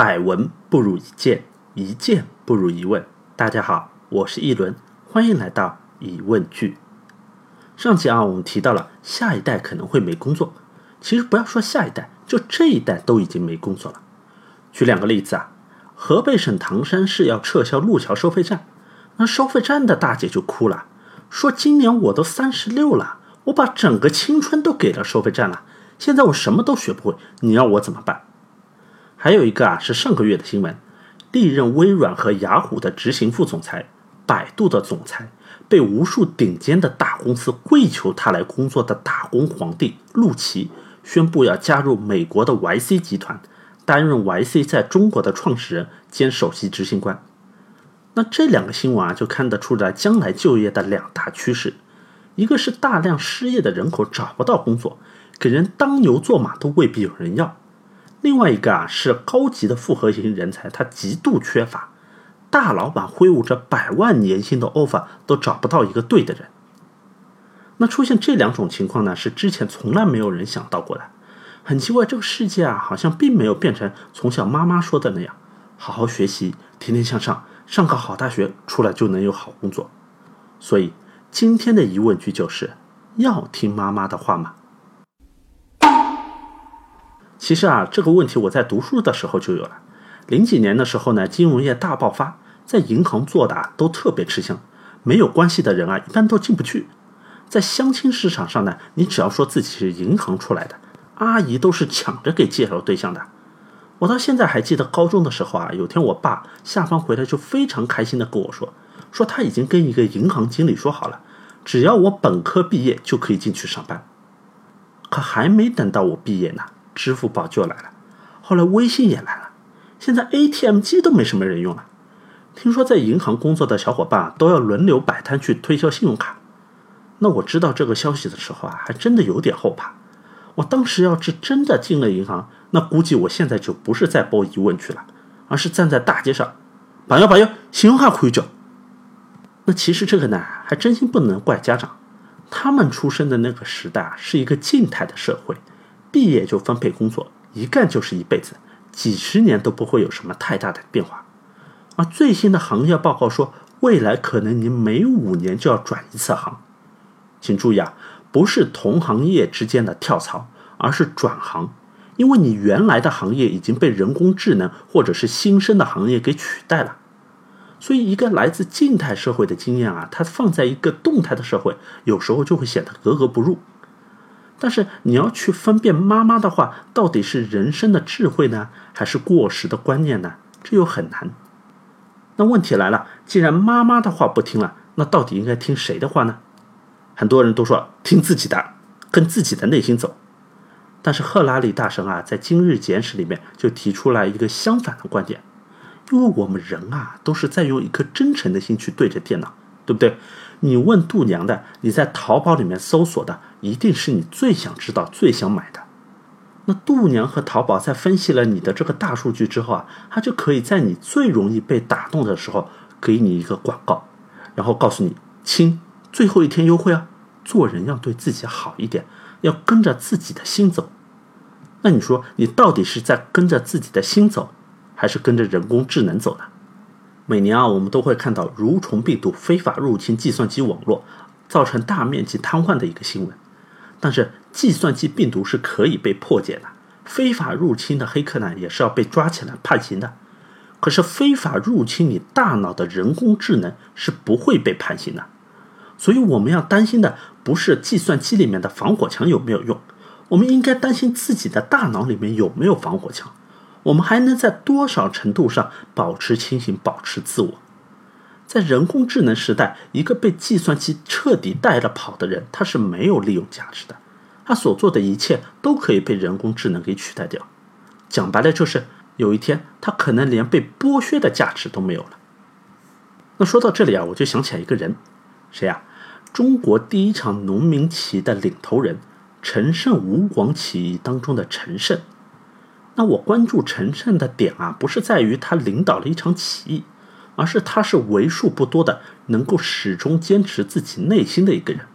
百闻不如一见，一见不如一问。大家好，我是一轮，欢迎来到疑问句。上集啊，我们提到了下一代可能会没工作，其实不要说下一代，就这一代都已经没工作了。举两个例子啊，河北省唐山市要撤销路桥收费站，那收费站的大姐就哭了，说今年我都三十六了，我把整个青春都给了收费站了，现在我什么都学不会，你要我怎么办？还有一个啊，是上个月的新闻，历任微软和雅虎的执行副总裁，百度的总裁，被无数顶尖的大公司跪求他来工作的打工皇帝陆琪，宣布要加入美国的 YC 集团，担任 YC 在中国的创始人兼首席执行官。那这两个新闻啊，就看得出来将来就业的两大趋势，一个是大量失业的人口找不到工作，给人当牛做马都未必有人要。另外一个啊，是高级的复合型人才，他极度缺乏。大老板挥舞着百万年薪的 offer，都找不到一个对的人。那出现这两种情况呢，是之前从来没有人想到过的。很奇怪，这个世界啊，好像并没有变成从小妈妈说的那样，好好学习，天天向上，上个好大学，出来就能有好工作。所以今天的疑问句就是：要听妈妈的话吗？其实啊，这个问题我在读书的时候就有了。零几年的时候呢，金融业大爆发，在银行做的啊都特别吃香，没有关系的人啊，一般都进不去。在相亲市场上呢，你只要说自己是银行出来的，阿姨都是抢着给介绍对象的。我到现在还记得高中的时候啊，有天我爸下班回来就非常开心的跟我说，说他已经跟一个银行经理说好了，只要我本科毕业就可以进去上班。可还没等到我毕业呢。支付宝就来了，后来微信也来了，现在 ATM 机都没什么人用了。听说在银行工作的小伙伴都要轮流摆摊去推销信用卡。那我知道这个消息的时候啊，还真的有点后怕。我当时要是真的进了银行，那估计我现在就不是在播疑问句了，而是站在大街上，朋友朋友，信用卡可以交。那其实这个呢，还真心不能怪家长，他们出生的那个时代啊，是一个静态的社会。毕业就分配工作，一干就是一辈子，几十年都不会有什么太大的变化。而最新的行业报告说，未来可能你每五年就要转一次行。请注意啊，不是同行业之间的跳槽，而是转行，因为你原来的行业已经被人工智能或者是新生的行业给取代了。所以，一个来自静态社会的经验啊，它放在一个动态的社会，有时候就会显得格格不入。但是你要去分辨妈妈的话到底是人生的智慧呢，还是过时的观念呢？这又很难。那问题来了，既然妈妈的话不听了，那到底应该听谁的话呢？很多人都说听自己的，跟自己的内心走。但是赫拉里大神啊，在《今日简史》里面就提出来一个相反的观点，因为我们人啊，都是在用一颗真诚的心去对着电脑，对不对？你问度娘的，你在淘宝里面搜索的。一定是你最想知道、最想买的。那度娘和淘宝在分析了你的这个大数据之后啊，它就可以在你最容易被打动的时候给你一个广告，然后告诉你：“亲，最后一天优惠啊！做人要对自己好一点，要跟着自己的心走。”那你说，你到底是在跟着自己的心走，还是跟着人工智能走呢？每年啊，我们都会看到蠕虫病毒非法入侵计算机网络，造成大面积瘫痪的一个新闻。但是计算机病毒是可以被破解的，非法入侵的黑客呢也是要被抓起来判刑的。可是非法入侵你大脑的人工智能是不会被判刑的。所以我们要担心的不是计算机里面的防火墙有没有用，我们应该担心自己的大脑里面有没有防火墙，我们还能在多少程度上保持清醒、保持自我。在人工智能时代，一个被计算机彻底带着跑的人，他是没有利用价值的。他所做的一切都可以被人工智能给取代掉。讲白了，就是有一天他可能连被剥削的价值都没有了。那说到这里啊，我就想起来一个人，谁呀？中国第一场农民起义的领头人——陈胜吴广起义当中的陈胜。那我关注陈胜的点啊，不是在于他领导了一场起义。而是他是为数不多的能够始终坚持自己内心的一个人。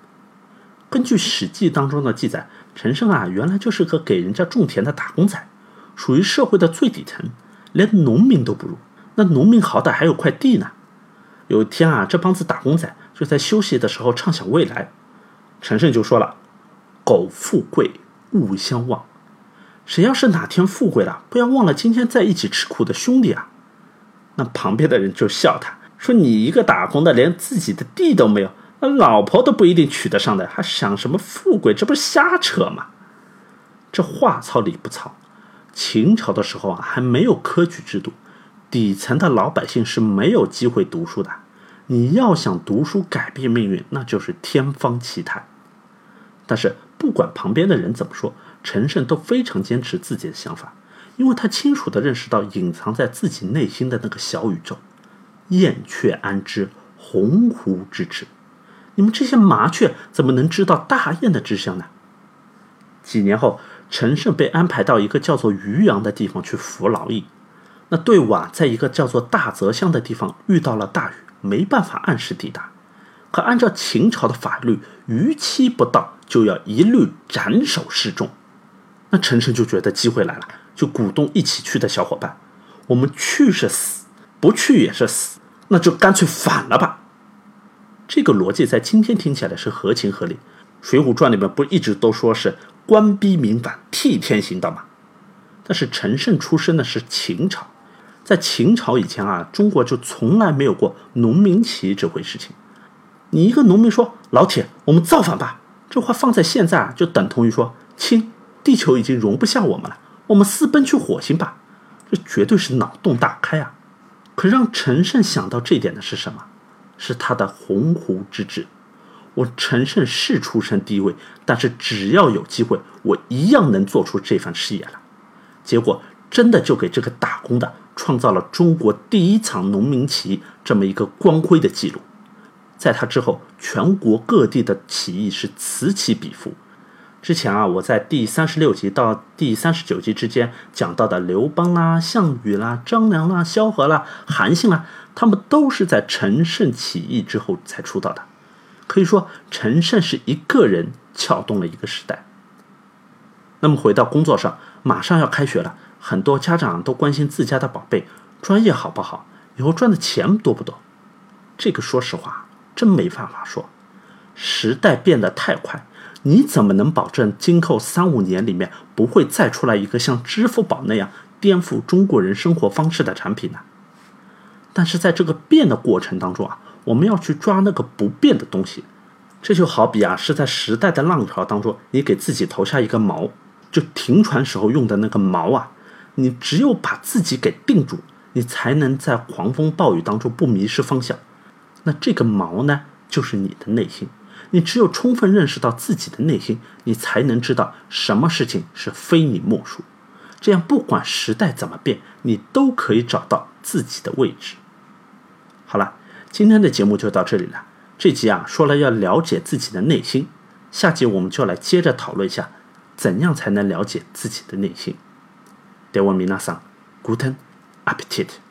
根据《史记》当中的记载，陈胜啊，原来就是个给人家种田的打工仔，属于社会的最底层。连农民都不如。那农民好歹还有块地呢。有一天啊，这帮子打工仔就在休息的时候畅想未来，陈胜就说了：“苟富贵，勿相忘。谁要是哪天富贵了，不要忘了今天在一起吃苦的兄弟啊。”那旁边的人就笑他说：“你一个打工的，连自己的地都没有，那老婆都不一定娶得上的，还想什么富贵？这不是瞎扯吗？”这话糙理不糙。秦朝的时候啊，还没有科举制度，底层的老百姓是没有机会读书的。你要想读书改变命运，那就是天方奇谭。但是不管旁边的人怎么说，陈胜都非常坚持自己的想法。因为他清楚地认识到隐藏在自己内心的那个小宇宙，燕雀安知鸿鹄之志？你们这些麻雀怎么能知道大雁的志向呢？几年后，陈胜被安排到一个叫做渔阳的地方去服劳役。那队伍啊，在一个叫做大泽乡的地方遇到了大雨，没办法按时抵达。可按照秦朝的法律，逾期不到就要一律斩首示众。那陈胜就觉得机会来了。就鼓动一起去的小伙伴，我们去是死，不去也是死，那就干脆反了吧。这个逻辑在今天听起来是合情合理。《水浒传》里面不一直都说是官逼民反，替天行道吗？但是陈胜出生的是秦朝，在秦朝以前啊，中国就从来没有过农民起义这回事情。你一个农民说：“老铁，我们造反吧。”这话放在现在啊，就等同于说：“亲，地球已经容不下我们了。”我们私奔去火星吧，这绝对是脑洞大开啊！可让陈胜想到这点的是什么？是他的鸿鹄之志。我陈胜是出身低微，但是只要有机会，我一样能做出这番事业来。结果真的就给这个打工的创造了中国第一场农民起义这么一个光辉的记录。在他之后，全国各地的起义是此起彼伏。之前啊，我在第三十六集到第三十九集之间讲到的刘邦啦、项羽啦、张良啦、萧何啦、韩信啦，他们都是在陈胜起义之后才出道的。可以说，陈胜是一个人撬动了一个时代。那么回到工作上，马上要开学了，很多家长都关心自家的宝贝专业好不好，以后赚的钱多不多。这个说实话，真没办法说，时代变得太快。你怎么能保证今后三五年里面不会再出来一个像支付宝那样颠覆中国人生活方式的产品呢？但是在这个变的过程当中啊，我们要去抓那个不变的东西。这就好比啊，是在时代的浪潮当中，你给自己投下一个锚，就停船时候用的那个锚啊。你只有把自己给定住，你才能在狂风暴雨当中不迷失方向。那这个锚呢，就是你的内心。你只有充分认识到自己的内心，你才能知道什么事情是非你莫属。这样，不管时代怎么变，你都可以找到自己的位置。好了，今天的节目就到这里了。这集啊，说了要了解自己的内心，下集我们就来接着讨论一下，怎样才能了解自己的内心。德文米纳桑，Guten Appetit。